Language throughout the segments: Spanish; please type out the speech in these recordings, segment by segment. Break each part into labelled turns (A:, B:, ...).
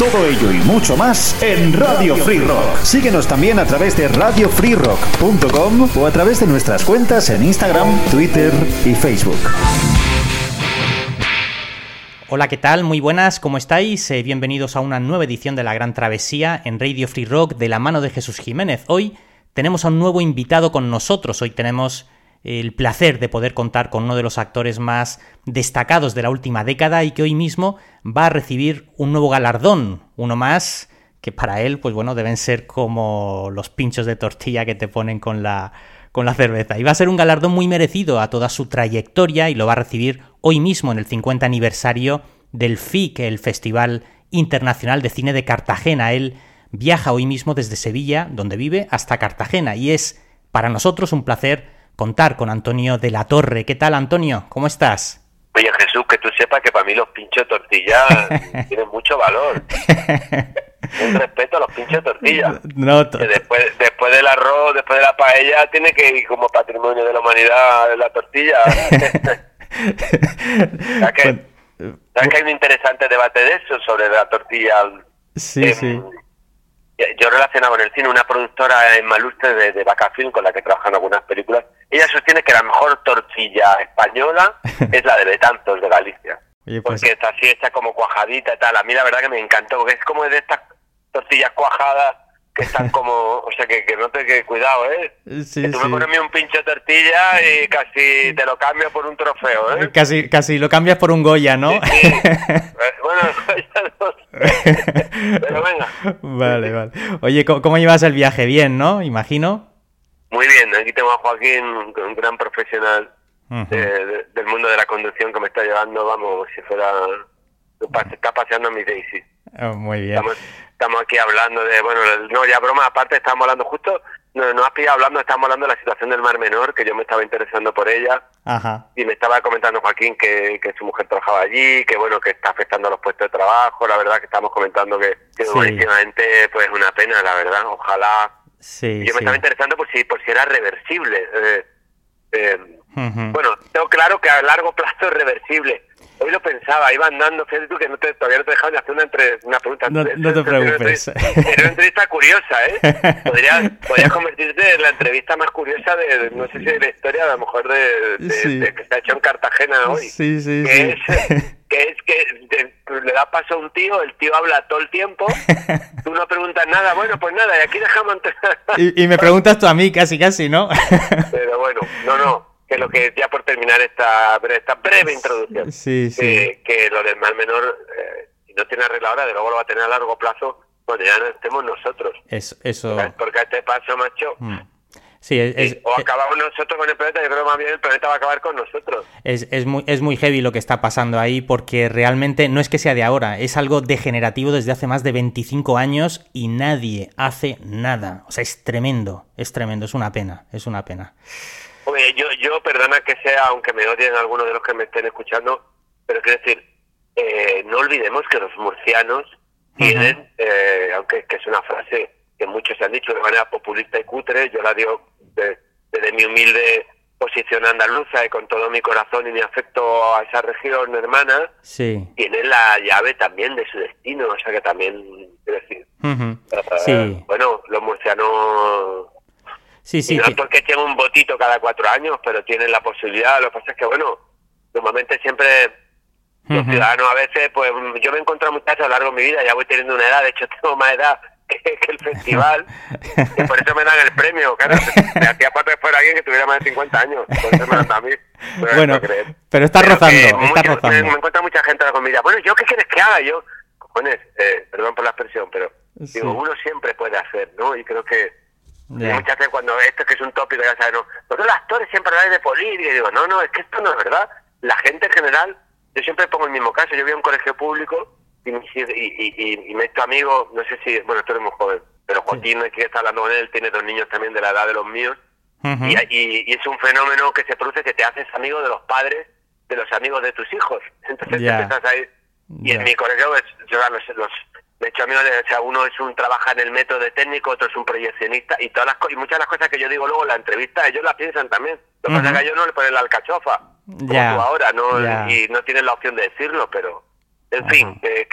A: Todo ello y mucho más en Radio Free Rock. Síguenos también a través de radiofreerock.com o a través de nuestras cuentas en Instagram, Twitter y Facebook.
B: Hola, ¿qué tal? Muy buenas, ¿cómo estáis? Eh, bienvenidos a una nueva edición de La Gran Travesía en Radio Free Rock de la mano de Jesús Jiménez. Hoy tenemos a un nuevo invitado con nosotros. Hoy tenemos el placer de poder contar con uno de los actores más destacados de la última década y que hoy mismo va a recibir un nuevo galardón, uno más que para él, pues bueno, deben ser como los pinchos de tortilla que te ponen con la, con la cerveza. Y va a ser un galardón muy merecido a toda su trayectoria y lo va a recibir hoy mismo en el 50 aniversario del FIC, el Festival Internacional de Cine de Cartagena. Él viaja hoy mismo desde Sevilla, donde vive, hasta Cartagena y es para nosotros un placer contar con Antonio de la Torre. ¿Qué tal, Antonio? ¿Cómo estás?
C: Oye, Jesús, que tú sepas que para mí los pinchos de tortilla tienen mucho valor. Un respeto a los pinchos de tortilla.
B: No,
C: después, después del arroz, después de la paella, tiene que ir como patrimonio de la humanidad la tortilla. ¿Sabes que, ¿sabes que hay un interesante debate de eso sobre la tortilla?
B: Sí, sí
C: yo relacionaba con el cine una productora en Malustre de, de Bacafilm con la que trabajan algunas películas. Ella sostiene que la mejor tortilla española es la de Betanzos de Galicia. Pues porque está así hecha como cuajadita y tal. A mí la verdad que me encantó, porque es como de estas tortillas cuajadas que están como, o sea, que, que no te que cuidado, ¿eh?
B: Sí,
C: que tú me pones un pincho de tortilla y casi te lo cambio por un trofeo, ¿eh?
B: Casi, casi lo cambias por un Goya, ¿no?
C: Sí, bueno, ya no Pero venga.
B: Vale, vale. Oye, ¿cómo, llevas el viaje? Bien, ¿no? Imagino.
C: Muy bien, aquí tengo a Joaquín, un gran profesional del mundo de la conducción que me está llevando, vamos, si fuera... Está paseando mi Daisy.
B: Oh, muy bien
C: estamos aquí hablando de, bueno, no, ya broma, aparte estamos hablando justo, no, nos has pillado hablando, estamos hablando de la situación del Mar Menor, que yo me estaba interesando por ella,
B: Ajá.
C: y me estaba comentando Joaquín que, que su mujer trabajaba allí, que bueno, que está afectando a los puestos de trabajo, la verdad que estamos comentando que, que sí. pues una pena, la verdad, ojalá...
B: Sí,
C: yo me estaba interesando por si, por si era reversible. Eh, eh, Bueno, tengo claro que a largo plazo es reversible, Hoy lo pensaba, iba andando, fíjate tú que no te, todavía no te dejaron hacer una, entre, una pregunta.
B: No, no te preocupes.
C: Era una entrevista curiosa, ¿eh? Podrías, podrías convertirte en la entrevista más curiosa de, no sé si de la historia, a lo mejor de, de, que se ha hecho en Cartagena hoy.
B: Sí, sí,
C: que
B: sí.
C: Es, que es que le da paso a un tío, el tío habla todo el tiempo, tú no preguntas nada, bueno, pues nada, y aquí dejamos...
B: y, y me preguntas tú a mí, casi, casi, ¿no?
C: Pero bueno, no, no que lo que ya por terminar esta, esta breve introducción,
B: sí, sí.
C: Que, lo del mal menor, eh, si no tiene arreglo ahora, de luego lo va a tener a largo plazo cuando ya no estemos nosotros.
B: Es, eso.
C: Porque a este paso, macho.
B: Mm. Sí, es,
C: o acabamos nosotros con el planeta, yo creo más bien el planeta va a acabar con nosotros.
B: Es, es, muy, es muy heavy lo que está pasando ahí porque realmente no es que sea de ahora, es algo degenerativo desde hace más de 25 años y nadie hace nada. O sea, es tremendo, es tremendo, es una pena, es una pena
C: yo, yo, perdona que sea, aunque me odien algunos de los que me estén escuchando, pero quiero decir, eh, no olvidemos que los murcianos tienen, eh, aunque que es una frase que muchos se han dicho de manera populista y cutre, yo la digo desde mi humilde posición andaluza y con todo mi corazón y mi afecto a esa región hermana,
B: sí.
C: tienen la llave también de su destino, o sea que también, quiero decir,
B: sí.
C: bueno, los murcianos
B: Sí, sí.
C: no es porque tienen un votito cada cuatro años, pero tienen la posibilidad. Lo que pasa es que, bueno, normalmente siempre los ciudadanos a veces, pues yo me he encontrado muchachos a lo largo de mi vida, ya voy teniendo una edad, de hecho tengo más edad que, el festival, y por eso me dan el premio, claro. Me hacía falta que fuera alguien que tuviera más de 50 años, por eso me dan a mí.
B: bueno, pero está rozando, está rozando.
C: Me, me, encuentra mucha gente en la comida. Bueno, ¿yo qué quieres que haga? Yo, cojones, eh, perdón por la expresión, pero digo, uno siempre puede hacer, ¿no? Y creo que muchas veces cuando esto que es un tópico, ya sabes, no, los actores siempre hablan de política, y digo, no, no, es que esto no es verdad. La gente en general, yo siempre pongo el mismo caso, yo voy a un colegio público y, y, me he hecho amigo, no sé si, bueno, tú eres muy joven, pero Joaquín, sí. que está hablando con él, tiene dos niños también de la edad de los míos, y, y, es un fenómeno que se produce que te haces amigo de los padres de los amigos de tus hijos. Entonces te empiezas a ir. Y en mi colegio, pues, yo los, los, de hecho, amigos, o sea, uno es un trabaja en el método de técnico, otro es un proyeccionista, y todas las y muchas de las cosas que yo digo luego en la entrevista, ellos las piensan también. Lo que pasa es que ellos no le ponen la alcachofa, como tú ahora, ¿no? Y no tienen la opción de decirlo, pero, en fin, que,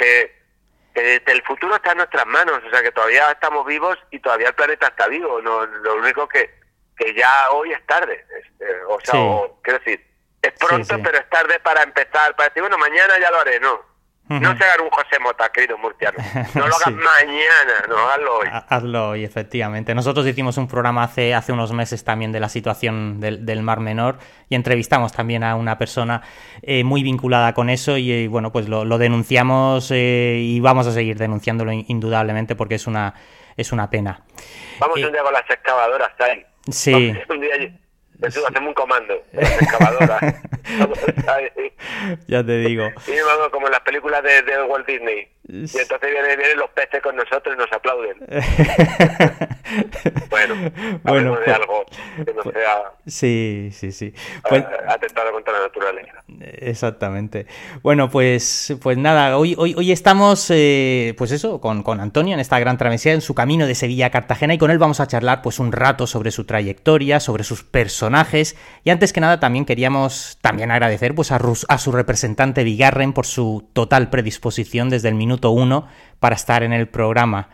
C: que, el futuro está en nuestras manos, o sea, que todavía estamos vivos y todavía el planeta está vivo. No, lo único que, que ya hoy es tarde, este, o sea, quiero decir, es pronto, pero es tarde para empezar, para decir, bueno, mañana ya lo haré, no. No se haga un José Mota, querido murciano. No lo hagas mañana, no, hazlo hoy.
B: Hazlo hoy, efectivamente. Nosotros hicimos un programa hace, hace unos meses también de la situación del, Mar Menor y entrevistamos también a una persona eh, muy vinculada con eso y, eh, bueno, pues lo, denunciamos eh, y vamos a seguir denunciándolo indudablemente porque es una, es una pena.
C: Vamos un día con las excavadoras, ¿sabes?
B: Sí.
C: un día hacemos un comando, excavadora.
B: ya te digo.
C: Y vamos como en las películas de, de Walt Disney. Y entonces vienen, vienen, los peces con nosotros y nos aplauden. bueno, bueno de pues, algo que no pues, sea.
B: Sí, sí, sí.
C: Pues, atentado contra la naturaleza.
B: Exactamente. Bueno, pues, pues nada, hoy, hoy, hoy estamos, eh, pues eso, con, con Antonio en esta gran travesía, en su camino de Sevilla a Cartagena, y con él vamos a charlar pues un rato sobre su trayectoria, sobre sus personajes, y antes que nada también queríamos también agradecer pues a, a su representante Vigarren por su total predisposición desde el minuto uno para estar en el programa.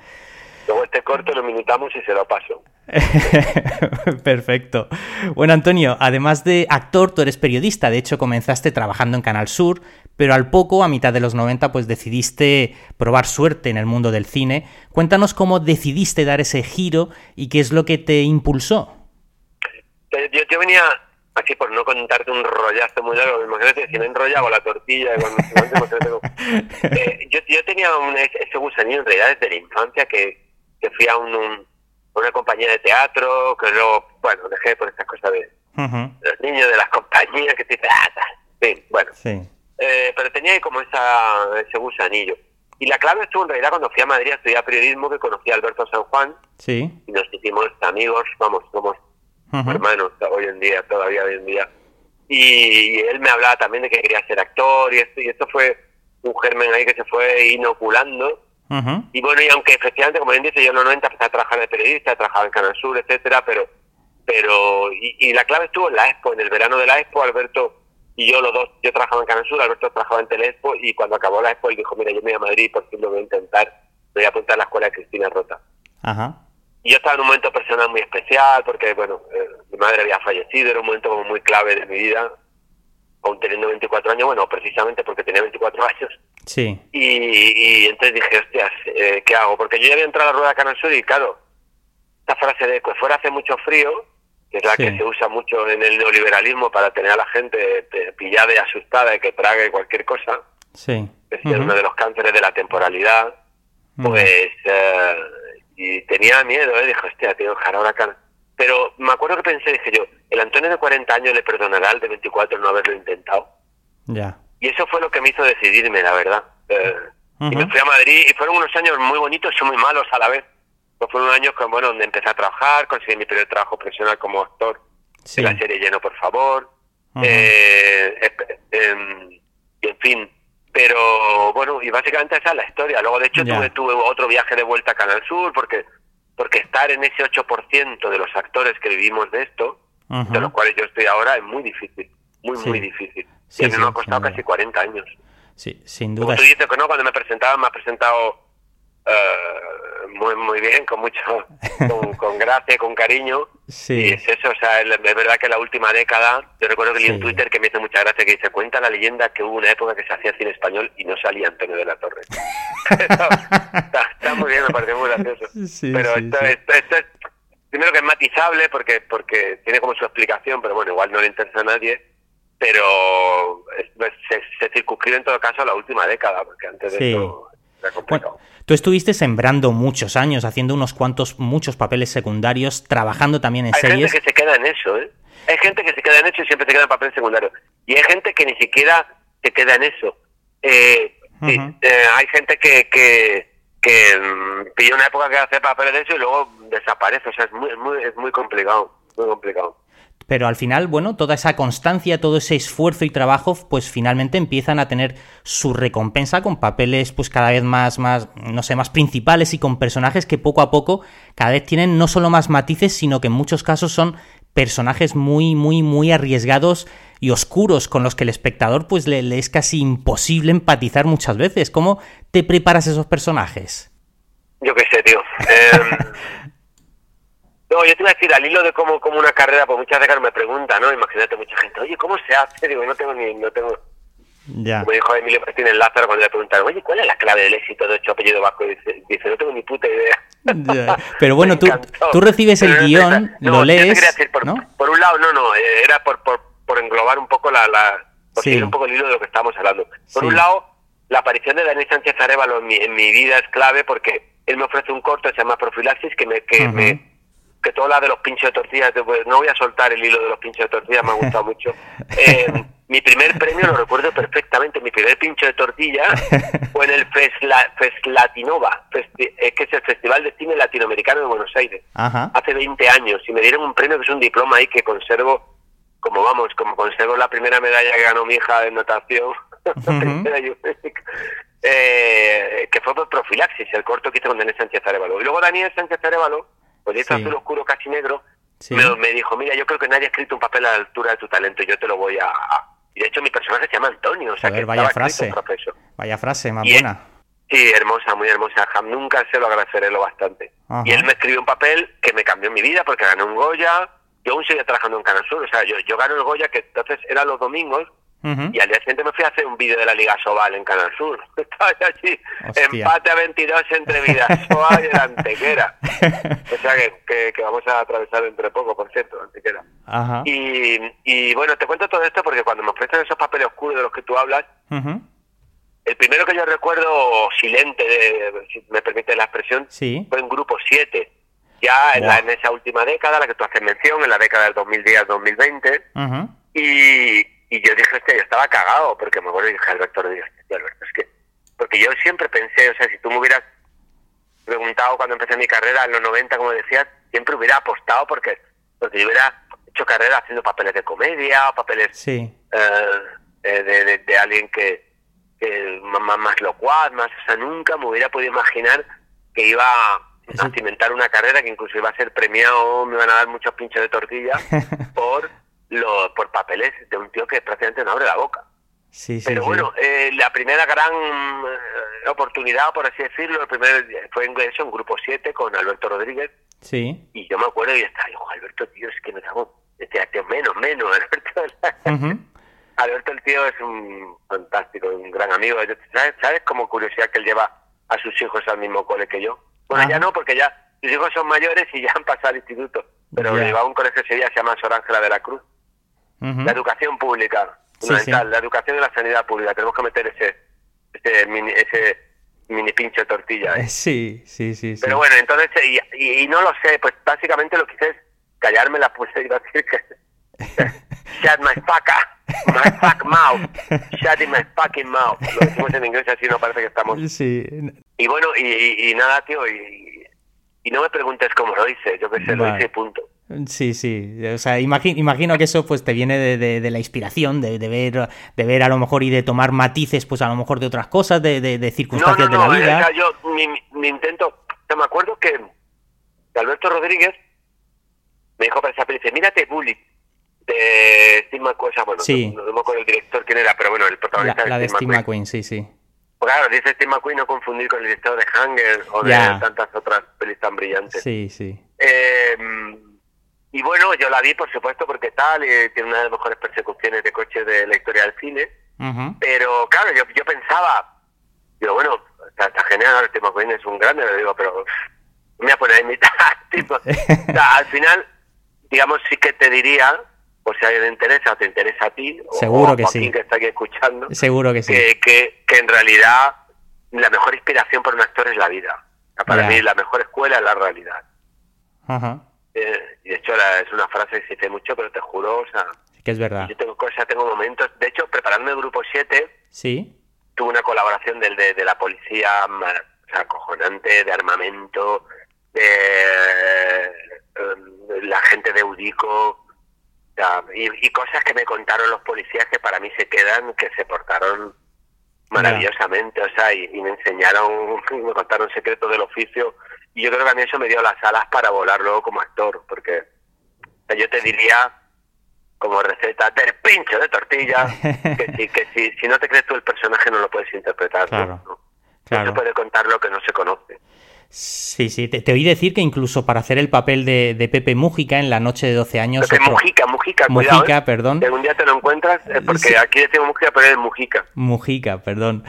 C: Luego este corto lo minutamos y se lo paso.
B: Perfecto. Bueno, Antonio, además de actor, tú eres periodista. De hecho, comenzaste trabajando en Canal Sur, pero al poco, a mitad de los 90, pues decidiste probar suerte en el mundo del cine. Cuéntanos cómo decidiste dar ese giro y qué es lo que te impulsó.
C: Eh, yo, yo venía Aquí por no contarte un rollazo muy largo, imagínate si no enrollaba la tortilla cuando eh, yo, yo tenía un, ese gusanillo en realidad desde la infancia que, que fui a un, una compañía de teatro, que luego, bueno, dejé por estas cosas de, los niños de las compañías que te dicen, bueno. Eh, pero tenía como esa, ese gusanillo. Y la clave estuvo en realidad cuando fui a Madrid a estudiar periodismo, que conocí a Alberto San Juan.
B: Sí.
C: Y nos hicimos amigos, vamos, somos hermanos hoy en día, todavía hoy en día. Y, él me hablaba también de que quería ser actor y esto, y esto fue un germen ahí que se fue inoculando. Y bueno, y aunque efectivamente, como bien dice, yo en los 90 empecé a trabajar de periodista, trabajaba en Canal Sur, etcétera, pero pero y, la clave estuvo en la Expo, en el verano de la Expo, Alberto y yo los dos, yo trabajaba en Canal Sur, Alberto trabajaba en Telexpo y cuando acabó la Expo él dijo, mira, yo me voy a Madrid, por fin lo voy a intentar, me voy a apuntar a la escuela de Cristina Rota.
B: Ajá.
C: Y yo estaba en un momento personal muy especial porque, bueno, eh, mi madre había fallecido, era un momento muy clave de mi vida, aún teniendo 24 años, bueno, precisamente porque tenía 24 años.
B: Sí.
C: Y, entonces dije, hostias, eh, ¿qué hago? Porque yo ya había entrado a la rueda Canal Sur y, claro, esta frase de que fuera hace mucho frío, que es la que se usa mucho en el neoliberalismo para tener a la gente pillada y asustada y que trague cualquier cosa,
B: sí.
C: es uno de los cánceres de la temporalidad, pues... Eh, y tenía miedo, ¿eh? Dijo, hostia, tío, ahora Pero me acuerdo que pensé, dije yo, el Antonio de 40 años le perdonará al de 24 no haberlo intentado.
B: Ya.
C: Y eso fue lo que me hizo decidirme, la verdad. Eh, y me fui a Madrid y fueron unos años muy bonitos y muy malos a la vez. Pues fueron unos años bueno, donde empecé a trabajar, conseguí mi primer trabajo profesional como actor de la serie Lleno, por favor. eh, em, y en fin, pero bueno, y básicamente esa es la historia. Luego, de hecho, tuve, tuve otro viaje de vuelta a Canal Sur, porque porque estar en ese 8% de los actores que vivimos de esto, de los cuales yo estoy ahora, es muy difícil, muy, muy difícil. y a mí me ha costado casi 40 años.
B: Sí, sin duda.
C: Como tú dices que no, cuando me presentaban, me ha presentado uh, muy, muy bien, con mucho, con, con gracia, con cariño.
B: Sí.
C: Y es eso, o sea, es verdad que la última década, yo recuerdo que leí en Twitter que me hizo mucha gracia que dice, cuenta la leyenda que hubo una época que se hacía cine español y no salía Antonio de la Torre. está, muy bien, me parece muy gracioso. pero esto, esto, es, primero que es matizable porque, porque tiene como su explicación, pero bueno, igual no le interesa a nadie pero se, se circunscribe en todo caso a la última década, porque antes de eso
B: bueno, tú estuviste sembrando muchos años, haciendo unos cuantos, muchos papeles secundarios, trabajando también en series.
C: Hay gente que se queda en eso, ¿eh? Hay gente que se queda en eso y siempre se queda en papeles secundarios. Y hay gente que ni siquiera se queda en eso. Eh, eh, hay gente que, que, que mm, pilla una época que hace papeles de eso y luego desaparece. O sea, es muy, muy, es muy complicado. muy complicado.
B: Pero al final, bueno, toda esa constancia, todo ese esfuerzo y trabajo, pues finalmente empiezan a tener su recompensa con papeles, pues cada vez más, más, no sé, más principales y con personajes que poco a poco cada vez tienen no solo más matices, sino que en muchos casos son personajes muy, muy, muy arriesgados y oscuros con los que el espectador pues le, le es casi imposible empatizar muchas veces. ¿Cómo te preparas esos personajes?
C: Yo qué sé, tío. Eh, no, yo te iba a decir, al hilo de cómo, cómo una carrera, pues muchas veces me pregunta, ¿no? Imagínate mucha gente, oye, ¿cómo se hace? Digo, no tengo ni, no tengo...
B: Ya.
C: Como dijo Emilio Martínez Lázaro cuando le preguntaron, oye, ¿cuál es la clave del éxito de ocho apellido vasco? Dice, dice, no tengo ni puta idea.
B: Ya. Pero bueno, tú, tú recibes el
C: Pero
B: guion,
C: no,
B: lo lees,
C: decir, por,
B: ¿no?
C: por un lado, no, no, eh, era por, por, por englobar un poco la, la por
B: Sí.
C: seguir un poco el hilo de lo que estábamos hablando. Por
B: Sí.
C: un lado, la aparición de Daniel Sánchez Arevalo en mi, en mi vida es clave porque él me ofrece un corto que se llama Profilaxis que me, que me que todo la de los pinchos de tortillas, de- pues, no voy a soltar el hilo de los pinchos de tortillas, me ha gustado mucho. Eh, mi primer premio lo recuerdo perfectamente, mi primer pincho de tortilla fue en el Fesla, Feslatinova, Festi- eh, que es el Festival de Cine Latinoamericano de Buenos Aires
B: Ajá.
C: hace 20 años y me dieron un premio que es un diploma ahí que conservo, como vamos, como conservo la primera medalla que ganó mi hija en natación, la primera Youth, eh, que fue por profilaxis, el corto que hice con Daniel Sánchez Arevalo. Y luego Daniel Sánchez Arevalo, pues hizo
B: Sí.
C: azul oscuro casi negro,
B: Sí.
C: me, me dijo, mira, yo creo que nadie ha escrito un papel a la altura de tu talento, yo te lo voy a... a-". Y de hecho mi personaje se llama Antonio, o sea
B: Joder,
C: que
B: vaya frase. Vaya frase, más
C: Y-
B: buena.
C: Sí, hermosa, muy hermosa. Jam, nunca se lo agradeceré lo bastante.
B: Ajá.
C: Y él me escribió un papel que me cambió mi vida porque gané un Goya. Yo aún seguía trabajando en Canal Sur. O sea, yo, yo gané el Goya que entonces era los domingos Y al día siguiente me fui a hacer un vídeo de la Liga Sobal en Canal Sur. Estaba allí,
B: Hostia.
C: empate a 22 entre Vidasoa y el Antequera. O sea que, que, que vamos a atravesar entre poco, por cierto, Antequera.
B: Ajá.
C: Y, y bueno, te cuento todo esto porque cuando me ofrecen esos papeles oscuros de los que tú hablas, el primero que yo recuerdo silente, de- si me permite la expresión,
B: Sí.
C: fue en Grupo 7. Ya en, la- en esa última década, la que tú haces mención, en la década del 2010-2020.
B: Ujú.
C: Y, y yo dije, hostia, yo estaba cagado, porque me acuerdo y dije, Alberto, hostia, Alberto, es que... Porque yo siempre pensé, o sea, si tú me hubieras preguntado cuando empecé mi carrera en los 90, como decías, siempre hubiera apostado porque, porque yo hubiera hecho carrera haciendo papeles de comedia, o papeles
B: Sí.
C: eh, eh, de, de- de alguien que, que más, más locuaz, más, o sea, nunca me hubiera podido imaginar que iba a cimentar una carrera que incluso iba a ser premiado, me iban a dar muchos pinchos de tortilla por lo, por papeles de un tío que prácticamente no abre la boca.
B: Sí, sí,
C: Pero
B: sí.
C: bueno, eh, la primera gran eh, oportunidad, por así decirlo, el primer fue en eso, en Grupo 7 con Alberto Rodríguez,
B: Sí.
C: y yo me acuerdo y estaba, digo, Alberto, tío, es que nos damos, decía, tío, menos, menos, Alberto. Alberto el tío es un fantástico, un gran amigo. ¿Sabes, ¿Sabes como curiosidad que él lleva a sus hijos al mismo cole que yo? Bueno,
B: Ajá.
C: ya no, porque ya sus hijos son mayores y ya han pasado al instituto. Pero
B: Ya.
C: lleva a un colegio ese día, se llama Sor Ángela de la Cruz. La educación pública, fundamental,
B: sí.
C: la educación y la sanidad pública. Tenemos que meter ese ese mini, ese mini pincho de tortilla.
B: Eh, Sí, sí, sí, sí.
C: Pero bueno, entonces, y, y- y no lo sé, pues básicamente lo que hice es callarme la puse y decir que... Shut my fuck up, my fuck mouth, shut in my fucking mouth. Lo decimos en inglés así no parece que estamos...
B: Sí.
C: Y bueno, y, y- nada, tío, y, y no me preguntes cómo lo hice, yo qué sé, lo hice y punto.
B: Sí, sí. O sea, imagi- imagino que eso pues te viene de, de- de la inspiración, de, de ver, de ver a lo mejor y de tomar matices, pues a lo mejor de otras cosas, de, de- de
C: No,
B: circunstancias
C: no, no,
B: de la vida.
C: o sea, yo, mi, intento, o sea, me acuerdo que Alberto Rodríguez me dijo para esa dice, mírate Bully, de Steve McQueen, o sea, bueno,
B: Sí.
C: no, me acuerdo el director quién era, pero bueno, el
B: La,
C: protagonista
B: la de
C: es Steve McQueen.
B: McQueen, sí, sí.
C: Pues claro, dice Steve McQueen no confundir con el director de Hunger o de tantas otras pelis tan brillantes.
B: Sí, sí.
C: Eh, y bueno, yo la vi, por supuesto, porque tal, y tiene una de las mejores persecuciones de coches de la historia del cine. Pero claro, yo, yo pensaba, digo, bueno, está, está genial, Steve McQueen es un grande, le digo, pero me voy a poner a imitar. tipo. O sea, al final, digamos, sí que te diría, por si a alguien le interesa, o te interesa a ti, o-
B: Seguro
C: o a
B: que
C: Joaquín
B: sí.
C: que está aquí escuchando,
B: Seguro que sí.
C: que, que, que en realidad la mejor inspiración para un actor es la vida. O para
B: Ya.
C: mí la mejor escuela es la realidad.
B: Ajá.
C: Eh, y de hecho la- es una frase que se dice mucho, pero te juro, o sea,
B: que es verdad.
C: yo tengo cosas, tengo momentos. De hecho, preparando el grupo 7,
B: Sí.
C: tuve una colaboración del, de, de la policía ma- o sea, acojonante, de armamento, de, eh, la gente de Udico, y, cosas que me contaron los policías que para mí se quedan, que se portaron maravillosamente, o sea, y, me enseñaron, me contaron secretos del oficio, y yo creo que a mí eso me dio las alas para volar luego como actor, porque yo te diría como receta del pincho de tortilla, que, si, que si, si no te crees tú el personaje no lo puedes interpretar. Claro, ¿no? no se puede contar lo que no se conoce.
B: Sí, sí, te, oí decir que incluso para hacer el papel de, de Pepe Mújica en La Noche de 12 años...
C: Pepe Mujica, Mujica,
B: Mujica,
C: ¿eh?
B: perdón.
C: Si algún día te lo encuentras, porque aquí decimos Mujica, pero es Mujica.
B: Mujica, perdón.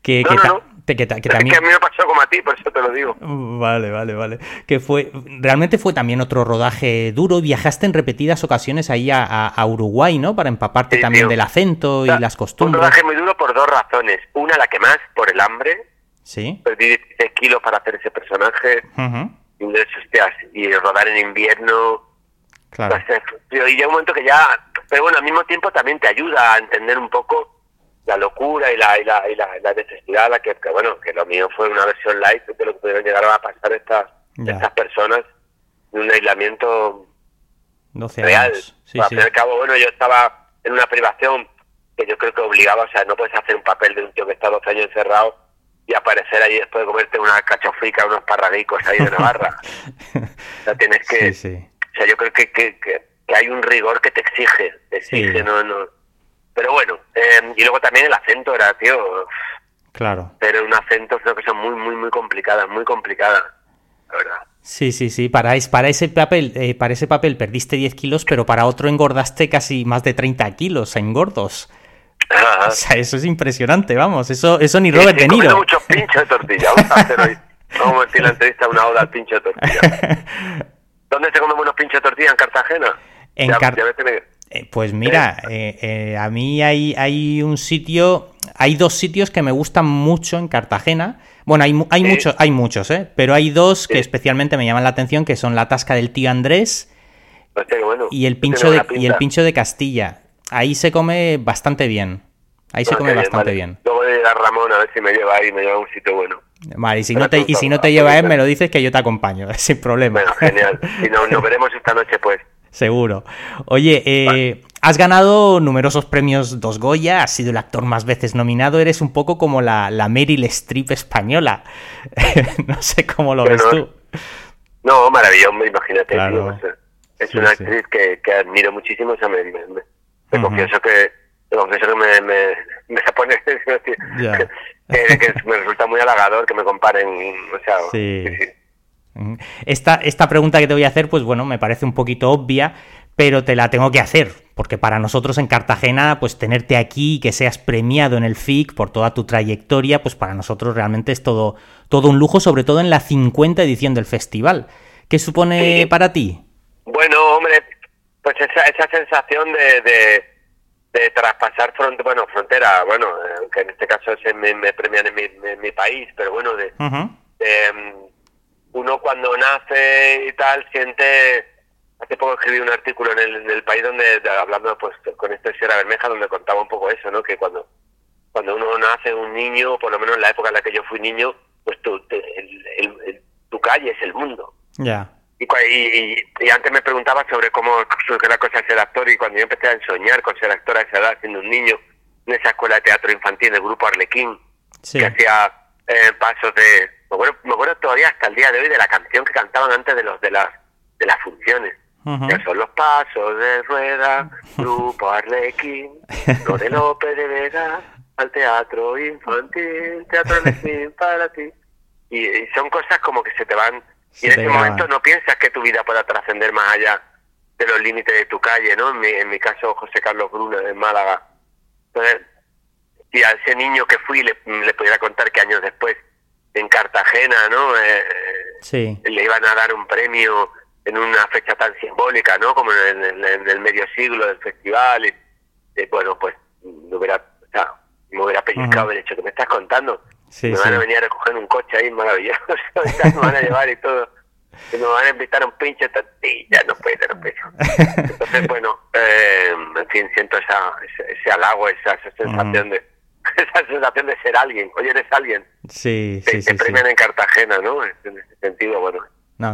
B: Que,
C: no, no, que, que, también... que a mí me pasó como a ti, por eso te lo digo.
B: Vale, vale, vale. Que fue, realmente fue también otro rodaje duro. Viajaste en repetidas ocasiones ahí a, a Uruguay, ¿no? Para empaparte también del acento y las costumbres.
C: Un rodaje muy duro por dos razones. Una, la que más, por el hambre
B: Sí.
C: Perdí 16 kilos para hacer ese personaje. y, rodar en invierno.
B: Claro.
C: Y llega un momento que ya. Pero bueno, al mismo tiempo también te ayuda a entender un poco la locura y la, y la, y la, necesidad la que, bueno, que lo mío fue una versión light de lo que pudieron llegar a pasar estas, estas personas en un aislamiento
B: 12
C: real. Al fin y al cabo, bueno, yo estaba en una privación que yo creo que obligaba, o sea, no puedes hacer un papel de un tío que está 12 años encerrado y aparecer ahí después de comerte una cachofrica, unos parradicos ahí de Navarra. o sea, tienes que... O sea, yo creo que, que, que, hay un rigor que te exige, te exige, no, no... Pero bueno, em, y luego también el acento era, tío...
B: Claro.
C: Pero un acento creo que son muy, muy, muy complicadas, muy complicadas, la verdad.
B: Sí, sí, sí. Para, para, ese papel, eh, para ese papel perdiste 10 kilos, pero para otro engordaste casi más de 30 kilos en gordos. O sea, eso es impresionante, vamos. Eso, eso ni Robert De Niro.
C: muchos pinchos de tortilla. Vamos a hacer hoy. Vamos a decir la entrevista una oda al pincho de tortilla. ¿Dónde se comen unos pinchos de tortilla? ¿En Cartagena?
B: En Cartagena. Eh, pues mira, ¿Eh? Eh, a mí hay, hay un sitio, hay dos sitios que me gustan mucho en Cartagena. Bueno, hay, hay, muchos, hay muchos, ¿eh? Pero hay dos que especialmente me llaman la atención, que son la tasca del tío Andrés
C: pues
B: y, el pincho de, y el pincho de Castilla ahí se come bastante bien. Ahí se come bastante bien.
C: Luego de a Ramón a ver si me lleva ahí, me lleva a un sitio bueno.
B: Vale, y si, no te, y si no te lleva él, me lo dices que yo te acompaño, sin problema.
C: Bueno, genial. Y nos, veremos esta noche, pues.
B: Seguro. Oye, eh, has ganado numerosos premios Dos Goya, has sido el actor más veces nominado, eres un poco como la, la Meryl Streep española. no sé cómo lo ves tú.
C: No, maravilloso, imagínate. es una actriz que, que, admiro muchísimo, o sea, me, me, te confieso que confieso que me, me, me pone que, me resulta muy halagador que me comparen o sea, sí.
B: Esta, esta pregunta que te voy a hacer, pues bueno, me parece un poquito obvia, pero te la tengo que hacer, porque para nosotros en Cartagena, pues tenerte aquí y que seas premiado en el FIC por toda tu trayectoria, pues para nosotros realmente es todo, todo un lujo, sobre todo en la 50 edición del festival. ¿Qué supone para ti?
C: Bueno, hombre, pues esa, esa sensación de, de, traspasar front, bueno, frontera, bueno, aunque en este caso se me, premian en mi, mi, país, pero bueno, de, uno cuando nace y tal siente hace poco escribí un artículo en el, país donde hablando pues con esta Sierra Bermeja donde contaba un poco eso no que cuando cuando uno nace un niño por lo menos en la época en la que yo fui niño pues tu, tu calle es el mundo.
B: Ya.
C: Y, antes me preguntaba sobre cómo surge la cosa de ser actor y cuando yo empecé a soñar con ser actor a esa edad, siendo un niño, en esa escuela de teatro infantil del grupo Arlequín, que hacía eh, pasos de... Me acuerdo, todavía hasta el día de hoy de la canción que cantaban antes de los de las de las funciones. Ya son los pasos de rueda, grupo Arlequín, lo de López de Vega, al teatro infantil, teatro Arlequín para ti. y son cosas como que se te van y en ese momento no piensas que tu vida pueda trascender más allá de los límites de tu calle, ¿no? En mi, en mi caso, José Carlos Bruno, de Málaga. Entonces, y a ese niño que fui le, le pudiera contar que años después, en Cartagena, ¿no? Eh,
B: sí.
C: Le iban a dar un premio en una fecha tan simbólica, ¿no? Como en el, medio siglo del festival. Y, bueno, pues me hubiera, o sea, me hubiera pellizcado el hecho que me estás contando me van a venir a recoger un coche ahí maravilloso, me van a llevar y todo. Y me van a invitar a un pinche tortilla, no puede ser Entonces, bueno, eh, en fin, siento esa, ese, halago, esa, sensación de esa sensación de ser alguien. Oye, eres alguien.
B: Sí,
C: sí,
B: te,
C: premian en Cartagena, ¿no? En ese sentido, bueno,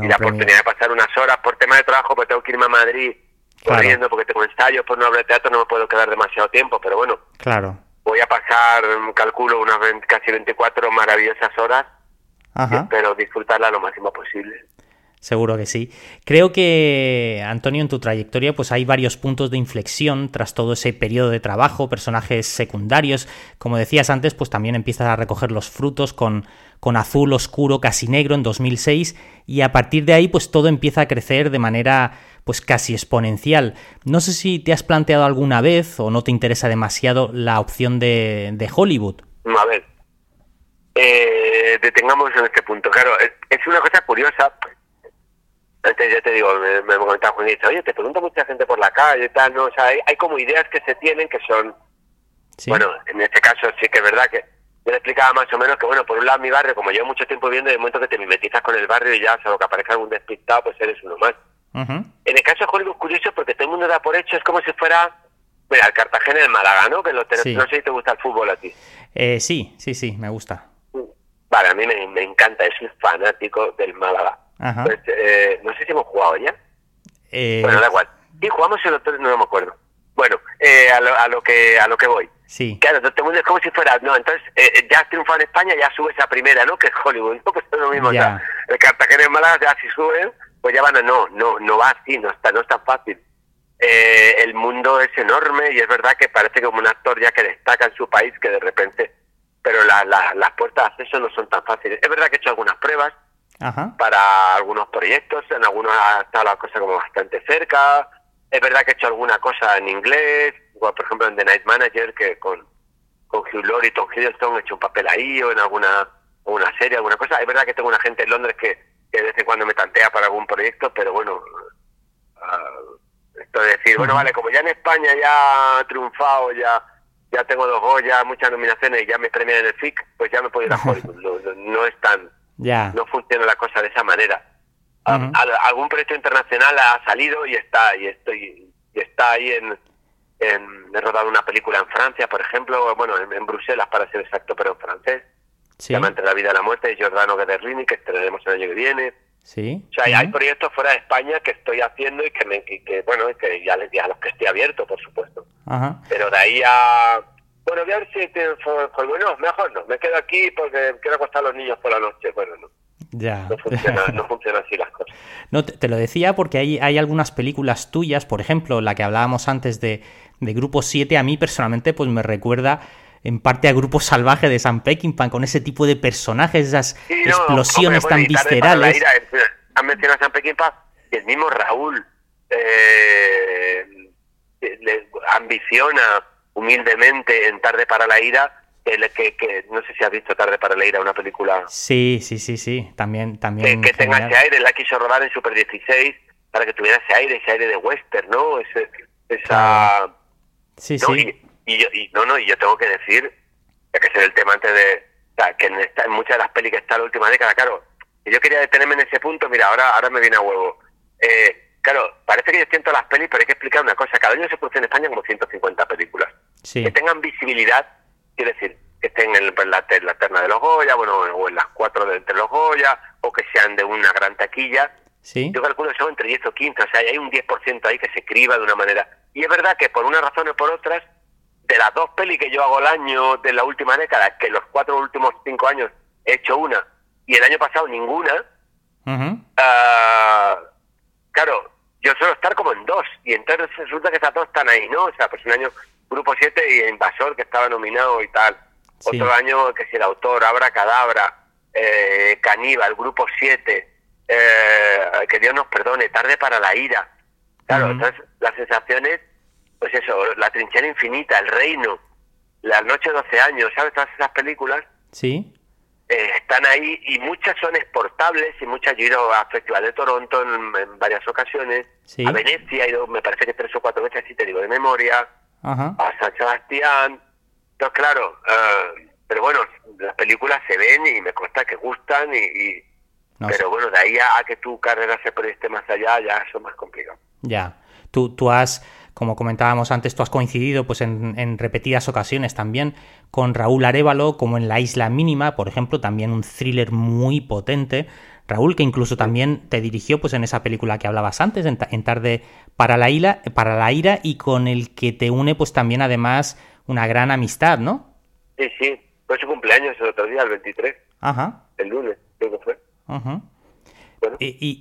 C: y la oportunidad de pasar unas horas por tema de trabajo, pues tengo que irme a Madrid corriendo porque tengo ensayos, por no hablar de teatro no me puedo quedar demasiado tiempo, pero bueno.
B: Claro.
C: Voy a pasar, calculo, unas casi 24 maravillosas horas Ajá. y espero disfrutarla lo máximo posible.
B: Seguro que sí. Creo que, Antonio, en tu trayectoria pues hay varios puntos de inflexión tras todo ese periodo de trabajo, personajes secundarios. Como decías antes, pues también empiezas a recoger los frutos con, con Azul Oscuro, casi negro en 2006 y a partir de ahí pues todo empieza a crecer de manera pues casi exponencial. No sé si te has planteado alguna vez o no te interesa demasiado la opción de, de Hollywood.
C: A ver, eh, detengamos en este punto. Claro, es una cosa curiosa ya te digo, me, me comentaba Juan y oye, te pregunta mucha gente por la calle y tal, ¿no? O sea, hay, como ideas que se tienen que son, bueno, en este caso sí que es verdad que yo le explicaba más o menos que, bueno, por un lado mi barrio, como llevo mucho tiempo viendo, de momento que te mimetizas con el barrio y ya, salvo que aparezca algún despistado, pues eres uno más. En el caso de Hollywood curioso porque todo el mundo da por hecho, es como si fuera, mira, el Cartagena el Málaga, ¿no? Que lo no sé si te gusta el fútbol a ti.
B: Eh, sí, sí, sí, me gusta.
C: Vale, a mí me, me encanta, soy fanático del Málaga. Pues, eh, no sé si hemos jugado ya. Eh... Bueno, da igual. Sí, jugamos el otro, no me acuerdo. Bueno, eh, a, lo, a, lo, que a lo que voy.
B: Sí.
C: Claro, es como si fuera, no, entonces eh, ya has triunfado en España, ya subes a primera, ¿no? Que es Hollywood, ¿no? Pues es lo mismo, ya. el Cartagena en Málaga, ya si suben, pues ya van a, no, no, no va así, no está, no es tan fácil. Eh, el mundo es enorme y es verdad que parece como un actor ya que destaca en su país que de repente, pero la, la, las puertas de acceso no son tan fáciles. Es verdad que he hecho algunas pruebas, para algunos proyectos, en algunos ha estado la cosa como bastante cerca. Es verdad que he hecho alguna cosa en inglés, por ejemplo en The Night Manager, que con, con Hugh Laurie y Tom Hiddleston he hecho un papel ahí, o en alguna una serie, alguna cosa. Es verdad que tengo una gente en Londres que, de vez en cuando me tantea para algún proyecto, pero bueno, uh, esto de decir, bueno, vale, como ya en España ya he triunfado, ya ya tengo dos Goya, muchas nominaciones y ya me premian en el FIC, pues ya me puedo ir a Hollywood. no, no es tan no funciona la cosa de esa manera. algún proyecto internacional ha salido y está y estoy y está ahí en, he rodado una película en Francia, por ejemplo, bueno, en, Bruselas para ser exacto, pero en francés. Se llama Entre la vida y la muerte de Giordano Gederrini, que estrenaremos el año que viene.
B: Sí.
C: O sea, hay proyectos fuera de España que estoy haciendo y que, me, que, bueno, que ya les a los que estoy abierto, por supuesto. Pero de ahí a bueno, voy a ver si te, bueno, mejor no, me quedo aquí porque quiero acostar a los niños por la noche. Bueno, no.
B: Ya.
C: No funciona, no funciona así las cosas.
B: No, te, lo decía porque hay, hay algunas películas tuyas, por ejemplo, la que hablábamos antes de, de Grupo 7, a mí personalmente pues me recuerda en parte a Grupo Salvaje de Sam Peckinpah, con ese tipo de personajes, esas explosiones tan viscerales.
C: Han mencionado a Sam Peckinpah y el mismo Raúl eh, le ambiciona humildemente en Tarde para la Ira, que, que, no sé si has visto Tarde para la Ira, una película.
B: Sí, sí, sí, sí, también. también
C: que, tenga ese aire, la quiso rodar en Super 16 para que tuviera ese aire, ese aire de western, ¿no? Ese, esa.
B: Sí, sí.
C: Y, yo, y, no, no, y yo tengo que decir, ya que es el tema antes de. que en, esta, en muchas de las pelis que está la última década, claro, y yo quería detenerme en ese punto, mira, ahora, ahora me viene a huevo. Eh, Claro, parece que yo estoy las pelis, pero hay que explicar una cosa. Cada año se produce en España como 150 películas. Que tengan visibilidad, quiere decir, que estén en la, la terna de los Goya, bueno, o en las cuatro de entre los Goya, o que sean de una gran taquilla.
B: Sí.
C: Yo calculo que son entre 10 o 15, o sea, hay un 10% ahí que se escriba de una manera. Y es verdad que por una razón o por otras, de las dos pelis que yo hago al año de la última década, que los cuatro últimos cinco años he hecho una, y el año pasado ninguna, ah, claro, yo suelo estar como en dos, y entonces resulta que esas dos están ahí, ¿no? O sea, pues un año Grupo 7 y Invasor, que estaba nominado y tal. Otro año que si el autor, Abra Cadabra, eh, Caníbal, Grupo 7, eh, que Dios nos perdone, Tarde para la Ira. Claro, entonces las sensaciones, pues eso, La Trinchera Infinita, El Reino, La Noche de 12 años, ¿sabes? Todas esas películas.
B: Sí.
C: Eh, están ahí y muchas son exportables y muchas yo he ido a Festival de Toronto en, varias ocasiones, a Venecia he ido me parece que tres o cuatro veces, así te digo de memoria, a San Sebastián, entonces claro, eh, pero bueno, las películas se ven y me consta que gustan y, pero bueno, de ahí a, que tu carrera se proyecte más allá, ya eso es más complicado.
B: Ya, tú, tú has como comentábamos antes, tú has coincidido pues en, repetidas ocasiones también con Raúl Arevalo, como en La Isla Mínima, por ejemplo, también un thriller muy potente. Raúl, que incluso también te dirigió pues en esa película que hablabas antes, en, Tarde para la, ira, para la ira, y con el que te une pues también además una gran amistad, ¿no?
C: Sí, sí, fue su cumpleaños el otro día, el 23. Ajá. El lunes, creo que fue. Ajá.
B: Bueno, y,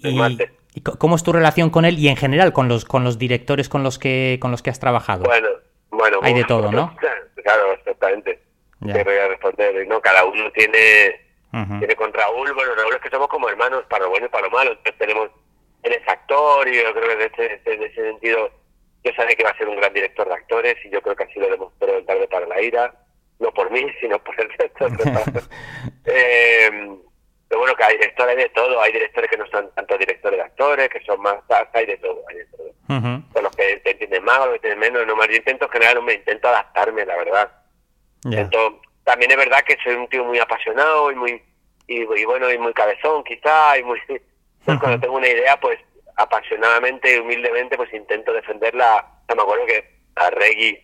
B: ¿Y cómo es tu relación con él y en general con los con los directores con los que con los que has trabajado?
C: Bueno, bueno,
B: hay de todo, ¿no?
C: Claro, exactamente. Te voy a responder, ¿no? Cada uno tiene tiene con Raúl, bueno, Raúl es que somos como hermanos para lo bueno y para lo malo, entonces tenemos él es actor y yo creo que en ese, en ese sentido yo sabía que va a ser un gran director de actores y yo creo que así lo demostró en Tarde para la Ira, no por mí, sino por el resto. eh, pero bueno, que hay directores de todo, hay directores que no son tanto directores de actores, que son más, hay de todo, hay de todo. Son los que te entienden más, los que entienden menos, no más. Yo intento generar, me intento adaptarme, la verdad. También es verdad que soy un tío muy apasionado y muy, y, bueno, y muy cabezón quizá, y muy, cuando tengo una idea, pues apasionadamente y humildemente, pues intento defenderla. O me acuerdo que a Reggie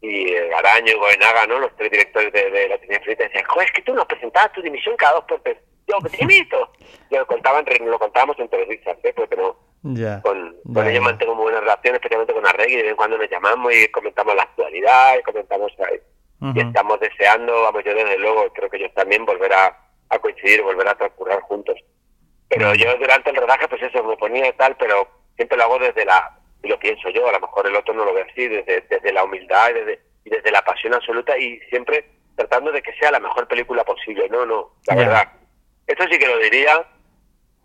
C: y Araño y Goenaga, ¿no? Los tres directores de, la Trinidad Frita decían, joder, es que tú nos presentabas tu dimisión cada dos por tres yo te invito. Yo lo, contaban, lo contábamos entre risas, ¿eh? porque no. con, con ellos mantengo muy buenas relaciones, especialmente con Arregui, de vez en cuando nos llamamos y comentamos la actualidad y comentamos Y estamos deseando, vamos, yo desde luego, creo que ellos también volver a, coincidir, volver a transcurrir juntos. Pero yo durante el rodaje, pues eso, me ponía y tal, pero siempre lo hago desde la, y lo pienso yo, a lo mejor el otro no lo ve así, desde, desde la humildad y desde, y desde la pasión absoluta y siempre tratando de que sea la mejor película posible, no, no, la verdad esto sí que lo diría,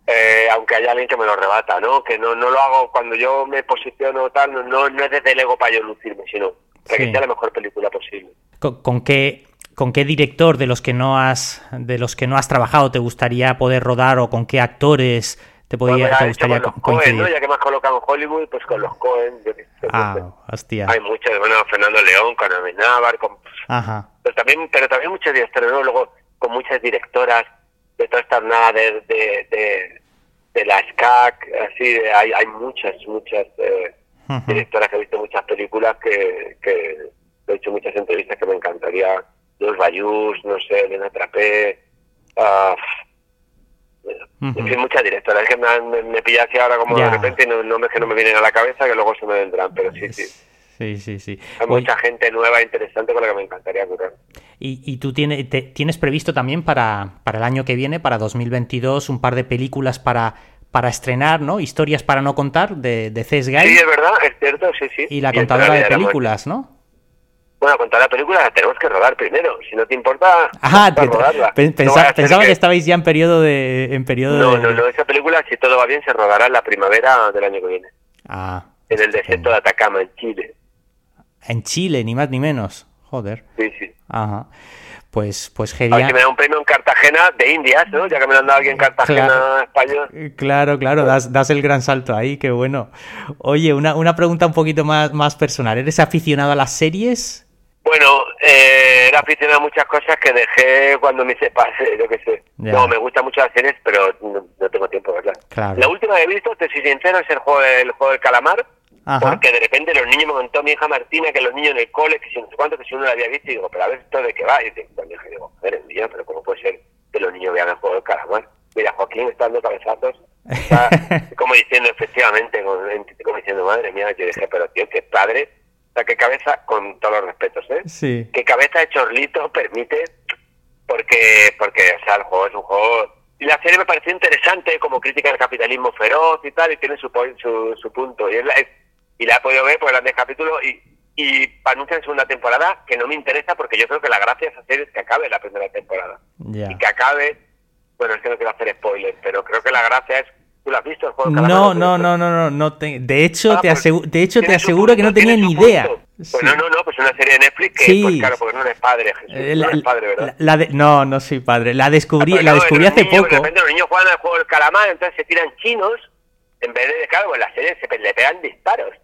C: eh, aunque haya alguien que me lo rebata, ¿no? Que no, no lo hago cuando yo me posiciono tal, no, no, es desde el ego para yo lucirme, sino para que sea la mejor película posible.
B: ¿Con, qué con qué director de los que no has de los que no has trabajado te gustaría poder rodar o con qué actores te podría te gustaría
C: Cohen, ¿no? Ya que me has colocado en Hollywood, pues con los Cohen.
B: ah, hostia.
C: Hay muchos, bueno, Fernando León, con Amenábar, con... Ajá. Pero también, pero también muchos directores, con muchas directoras de estas nada de, de, de, la SCAC, así, hay, hay muchas, muchas eh, directoras que he visto muchas películas que, que he hecho muchas entrevistas que me encantaría, los Bayús, no sé, Elena Trapé, uh, en fin, muchas directoras, es que me, me, pilla así ahora como de repente y no, no, que no me vienen a la cabeza que luego se me vendrán, pero sí, sí.
B: Sí, sí, sí.
C: Hay mucha gente nueva interesante con la que me encantaría curar.
B: ¿Y, y tú tienes, tienes previsto también para, para el año que viene, para 2022, un par de películas para, para estrenar, ¿no? Historias para no contar de, de C.S. Guy.
C: Sí, es verdad, es cierto, sí, sí.
B: Y la contadora de películas, ¿no?
C: Bueno, contar la película la tenemos que rodar primero. Si no te importa,
B: Ajá, rodarla. pensaba, que... estabais ya en periodo de... En periodo
C: no, no, no. Esa película, si todo va bien, se rodará en la primavera del año que viene. Ah. En el desierto de Atacama, en Chile.
B: En Chile, ni más ni menos. Joder.
C: Sí, sí.
B: Ajá. Pues, pues genial.
C: A ver si me da un premio en Cartagena de Indias, ¿no? Ya que me lo han dado aquí en Cartagena, claro, español.
B: Claro, claro, das, das, el gran salto ahí, qué bueno. Oye, una, una pregunta un poquito más, más personal. ¿Eres aficionado a las series?
C: Bueno, eh, era aficionado a muchas cosas que dejé cuando me hice pase, yo qué sé. No, me gustan mucho las series, pero no, tengo tiempo de verlas. Claro. La última que he visto, te soy sincero, es el juego, el juego del calamar porque de repente los niños me contó mi hija Martina que los niños en el cole, que si no sé cuánto, que si uno lo había visto, y digo, pero a ver esto de qué va. Y digo, pues, digo, joder, mía, pero ¿cómo puede ser que los niños vean el juego del calamar? Mira, Joaquín está dando cabezazos, está como diciendo, efectivamente, como, diciendo, madre mía, yo dije, pero tío, qué padre, sea, qué cabeza, con todos los respetos, ¿eh?
B: Sí.
C: Qué cabeza de chorlito permite, porque, porque, o sea, el juego es un juego y la serie me pareció interesante como crítica al capitalismo feroz y tal, y tiene su, su, su punto. Y es, es, y la he podido ver por grandes capítulos y, y anuncian segunda temporada que no me interesa porque yo creo que la gracia es hacer es que acabe la primera temporada. Y que acabe, bueno, es que no quiero hacer spoilers, pero creo que la gracia es ¿Tú lo has visto el juego
B: No, no, no, no, no, no de hecho ah, te pues aseguro, de hecho te aseguro que no tenía ni idea.
C: Pues no, no, no, pues una serie de Netflix que pues claro, porque no eres padre, Jesús, eh, no eres padre, ¿verdad?
B: La de, no, no soy padre, la descubrí, ah, la descubrí hace poco. De
C: repente los niños juegan al juego del calamar, entonces se tiran chinos en vez de, claro, en la serie se le pegan disparos.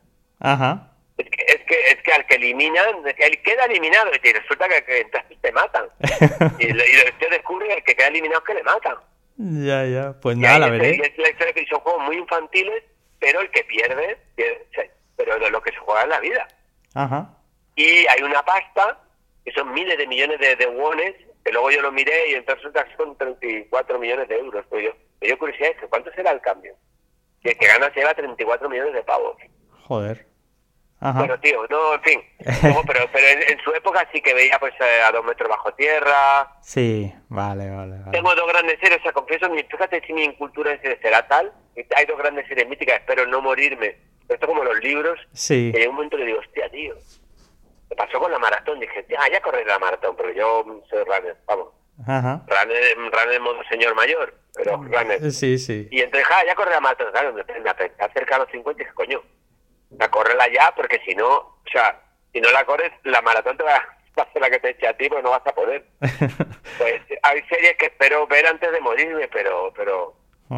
B: Ajá.
C: Es que, es que, es que al que eliminan, él queda eliminado y resulta que, que entonces te matan. y, lo, y lo descubre el que queda eliminado es que le matan.
B: Ya, ya, pues nada, la veré.
C: Es la historia que son juegos muy infantiles, pero el que pierde, pero de lo que se juega en la vida.
B: Ajá.
C: Y hay una pasta, que son miles de millones de, de wones, que luego yo lo miré y entonces que son 34 millones de euros. Pero yo, me dio curiosidad eso, ¿cuánto será el cambio? Y el que gana se lleva 34 millones de pavos.
B: Joder. Ajá.
C: Bueno, tío, no, en fin. Pero pero en, en su época sí que veía pues eh, a dos metros bajo tierra.
B: Sí, vale, vale, vale.
C: Tengo dos grandes series, o sea, confieso, mi, fíjate si mi cultura será tal. Hay dos grandes series míticas, espero no morirme. Esto como los libros.
B: Sí.
C: Que hay un momento que digo, hostia, tío. Me pasó con la maratón. Dije, ya, ya correré la maratón, pero yo soy runner, vamos.
B: Ajá.
C: Runner, runner modo señor mayor, pero runner.
B: Sí, sí.
C: Y entonces, ah, ya correré la maratón. Claro, me, me acerca a los 50 y dije, coño, a correrla ya, porque si no, o sea, si no la corres, la maratón te va, va a ser la que te eche a ti, porque no vas a poder. pues hay series que espero ver antes de morirme, pero pero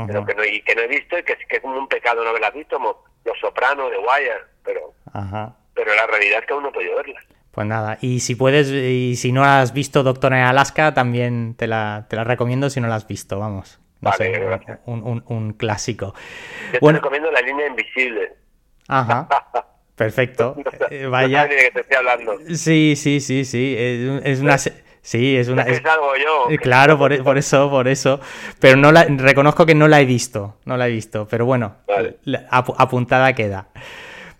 C: pero que no, y que no he visto y que, que es como un pecado no haberlas visto, como Los Sopranos, de Wire, pero
B: Ajá.
C: pero la realidad es que aún no he podido verlas.
B: Pues nada, y si puedes, y si no has visto Doctor en Alaska, también te la, te la recomiendo si no la has visto, vamos. No
C: Vale,
B: sé, un, un- un clásico.
C: Yo
B: Bueno.
C: te recomiendo La Línea Invisible.
B: Ajá, perfecto. Eh,
C: no
B: vaya.
C: de qué te estoy hablando.
B: Sí, sí, sí, sí. Es, una. Sí, es una.
C: ¿Es que yo?
B: eh, Claro, por, por eso, por eso. Pero no la, reconozco que no la he visto. No la he visto. Pero bueno,
C: Vale.
B: la- apu- apuntada queda.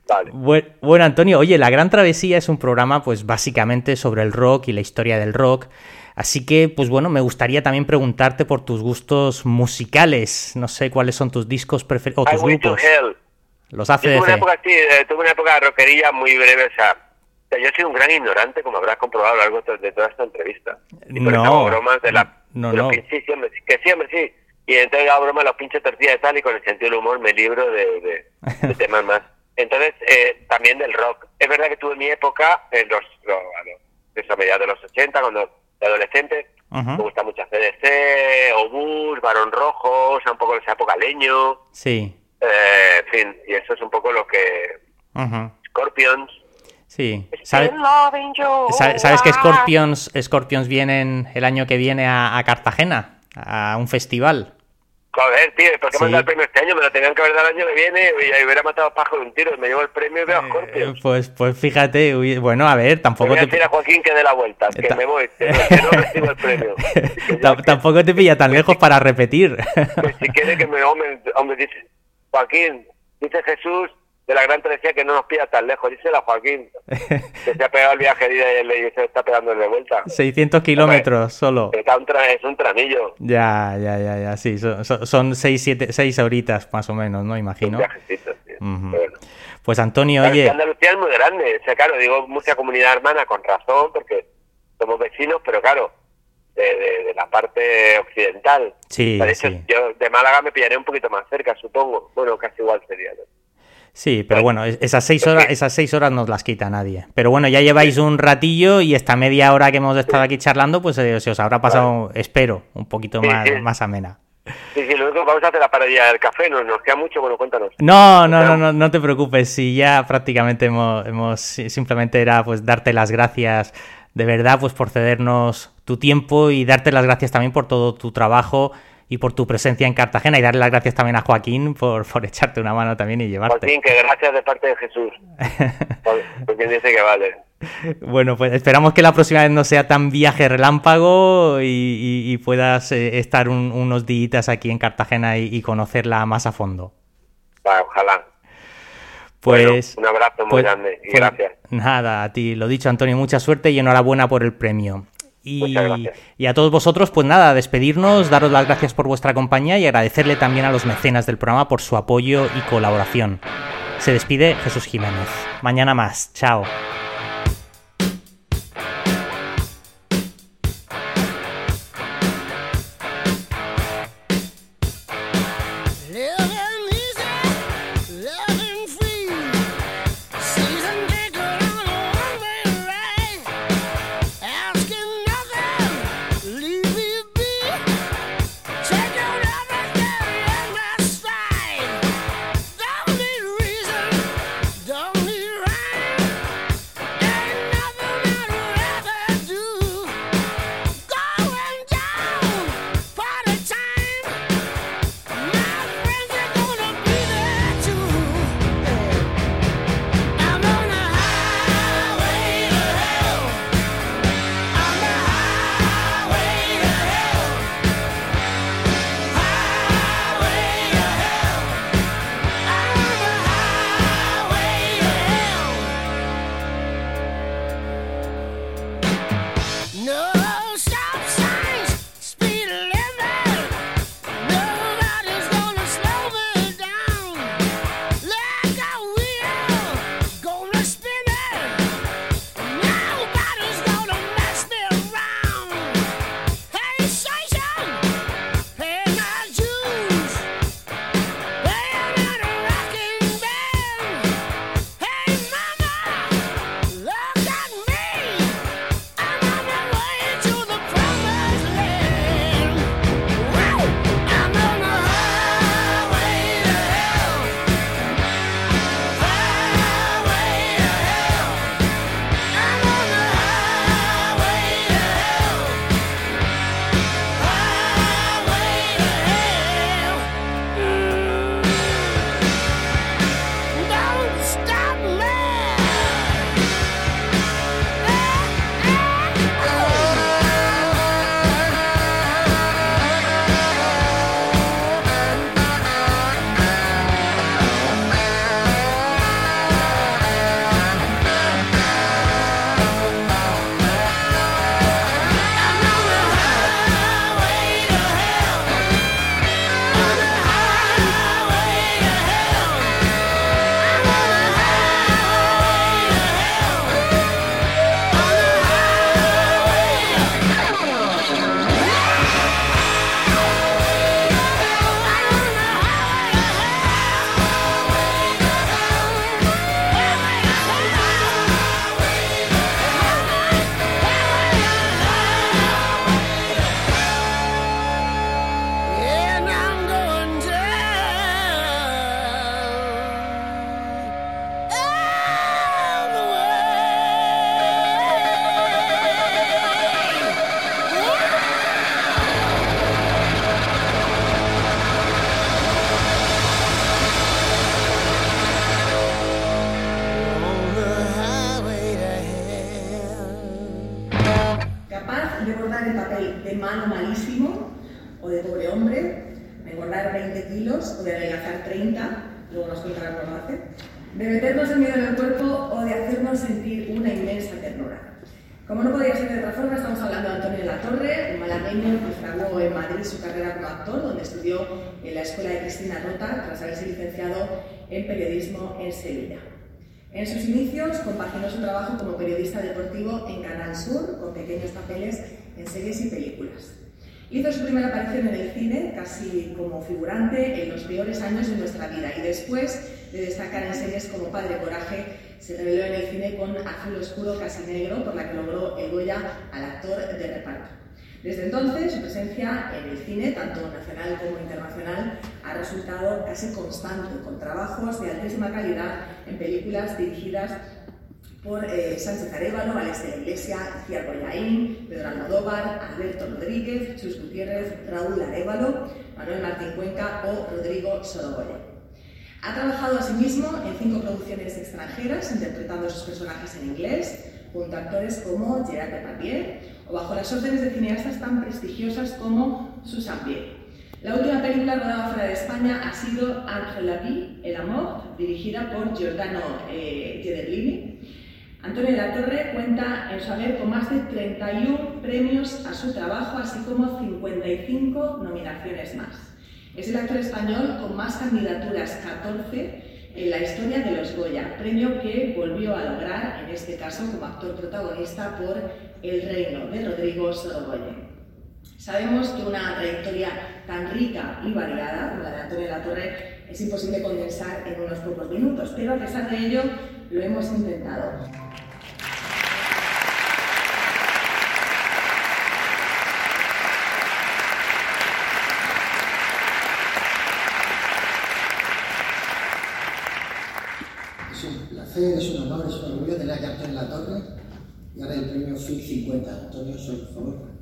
C: Vale.
B: Bue- Bueno, Antonio, oye, La Gran Travesía es un programa, pues básicamente sobre el rock y la historia del rock. Así que, pues bueno, me gustaría también preguntarte por tus gustos musicales. No sé cuáles son tus discos preferidos o tus
C: to
B: grupos.
C: Hell.
B: Los
C: Yo tuve una época así, eh, tuve una época de rockería muy breve, o sea, o sea, yo soy un gran ignorante, como habrás comprobado a lo largo de toda esta entrevista. Y por eso
B: No,
C: hago bromas de la...
B: no,
C: de
B: no.
C: pin- sí, sí, sí, que sí, hombre, sí. Y entonces hago bromas de los pinches tortillas y tal, y con el sentido del humor me libro de, de- de temas más. Entonces, eh, también del rock. Es verdad que tuve mi época, en los, lo- a los- eso, a mediados de los 80, cuando de adolescente,
B: Ujú.
C: me gusta mucho CDC, Obús, Barón Rojo, o sea, un poco de esa época leño,
B: Sí.
C: Eh, en fin, y eso es un poco lo que...
B: Ujú.
C: Scorpions.
B: Sí. ¿Sabe- sa- ¿Sabes que Scorpions, Scorpions vienen el año que viene a, a Cartagena? A un festival.
C: Joder, tío, ¿por qué
B: Sí.
C: me han dado el premio este año? Me lo tenían que haber dado el año que viene y hubiera matado a pájaro de un tiro. Me llevo el premio y veo a
B: Eh,
C: Scorpions.
B: pues, pues fíjate, uy, bueno, a ver, tampoco
C: voy a
B: te,
C: decir a Joaquín que dé la vuelta, que
B: Ta-
C: me voy, que no, recibo el premio.
B: Tampoco te pilla tan lejos para repetir.
C: que si quiere que me hombre, hombre dice, Joaquín, dice Jesús de la gran travesía que no nos pilla tan lejos. Díselo a Joaquín, que se ha pegado el viaje y se está pegando de vuelta.
B: 600 kilómetros solo.
C: Está un tra- es un tramillo,
B: Ya, ya, ya, ya, sí, son, son, seis, siete, seis horitas más o menos, ¿no?
C: un
B: Imagino.
C: viajecito. bueno.
B: Pues Antonio,
C: Claro,
B: oye,
C: Andalucía es muy grande. O sea, claro, digo mucha comunidad hermana con razón, porque somos vecinos, pero claro, de, de- de la parte occidental.
B: Sí,
C: de hecho,
B: sí.
C: yo de Málaga me pillaré un poquito más cerca, supongo. Bueno, casi igual sería. ¿no?
B: sí, pero bueno, es- esas seis horas, esas seis horas nos las quita nadie. Pero bueno, ya lleváis un ratillo y esta media hora que hemos estado aquí charlando, pues eh, se os habrá pasado, espero, un poquito
C: Sí,
B: más,
C: sí.
B: más amena.
C: Sí, sí, lo único que vamos a hacer la parodía del café, ¿no? nos queda mucho, bueno, cuéntanos.
B: No, no, no, no, no te preocupes. Si ya prácticamente hemos, hemos si- simplemente era pues darte las gracias de verdad pues por cedernos tu tiempo y darte las gracias también por todo tu trabajo y por tu presencia en Cartagena y darle las gracias también a Joaquín por, por echarte una mano también y llevarte.
C: Joaquín, que gracias de parte de Jesús. Porque dice que vale.
B: Bueno, pues esperamos que la próxima vez no sea tan viaje relámpago y, y- y puedas eh, estar un- unos días aquí en Cartagena y, y conocerla más a fondo.
C: Va, ojalá.
B: Pues
C: Bueno, un abrazo muy
B: pues-
C: grande y
B: pues
C: gracias.
B: Nada, a ti, lo dicho, Antonio, mucha suerte y enhorabuena por el premio. Y, a todos vosotros, pues nada, despedirnos, daros las gracias por vuestra compañía y agradecerle también a los mecenas del programa por su apoyo y colaboración. Se despide Jesús Jiménez. Mañana más. Chao.
D: Capaz de papel de malo malísimo o de pobre hombre, de engordar 20 kilos o de adelgazar 30, luego nos contará cómo lo hace, de meternos el miedo en el cuerpo o de hacernos sentir una inmensa ternura. Como no podía ser de otra forma, estamos hablando de Antonio de la Torre, un malagueño que fraguó en Madrid su carrera como actor, donde estudió en la escuela de Cristina Rota, tras haberse licenciado en periodismo en Sevilla. En sus inicios compaginó su trabajo como periodista deportivo en Canal Sur con pequeños papeles en series y películas. Hizo su primera aparición en el cine casi como figurante en los peores años de nuestra vida y después de destacar en series como Padre Coraje se reveló en el cine con Azul Oscuro Casi Negro por la que logró el Goya al actor de reparto. Desde entonces, su presencia en el cine, tanto nacional como internacional, ha resultado casi constante, con trabajos de altísima calidad en películas dirigidas por eh, Sánchez Arevalo, Alex Iglesia, Iciar Boyaín, Pedro Almodóvar, Alberto Rodríguez, Chus Gutiérrez, Raúl Arevalo, Manuel Martín Cuenca o Rodrigo Sorogoyen. Ha trabajado asimismo en cinco producciones extranjeras, interpretando a sus personajes en inglés, junto a actores como Gerard Depardieu o bajo las órdenes de cineastas tan prestigiosas como Susan Biel. La última película rodada fuera de España ha sido Entre la vie et la mort, dirigida por Giordano eh. Antonio de la Torre cuenta en su haber con más de 31 premios a su trabajo, así como 55 nominaciones más. Es el actor español con más candidaturas, 14, en la historia de los Goya, premio que volvió a lograr, en este caso como actor protagonista, por El Reino de Rodrigo Sorogoyen. Sabemos que una trayectoria tan rica y variada como la de Antonio de la Torre es imposible condensar en unos pocos minutos, pero a pesar de ello lo hemos intentado.
E: Es es un honor, es un orgullo tener a Antonio en la Torre y ahora el premio FIC 50. Antonio, soy, por favor.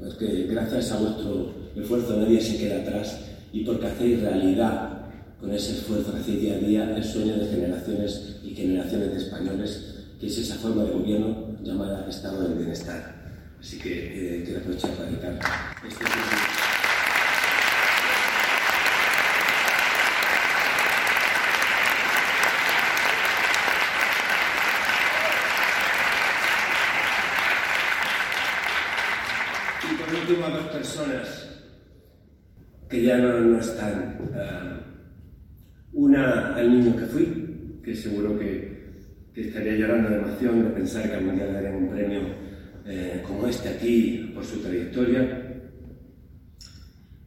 F: Porque gracias a vuestro esfuerzo nadie se queda atrás y porque hacéis realidad con ese esfuerzo que hacéis día a día el sueño de generaciones y generaciones de españoles, que es esa forma de gobierno llamada Estado del Bienestar. Así que eh, aprovechar para dedicar este premio. Y a dos personas que ya no, no están. Ah, una al niño que fui, que seguro que, que estaría llorando de emoción de pensar que algún día le daré un premio eh, como este aquí por su trayectoria.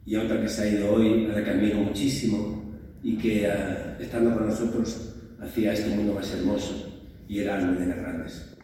F: Y a otra que se ha ido hoy, a la que admiro muchísimo y que ah, estando con nosotros hacía este mundo más hermoso y era Almudena Grandes.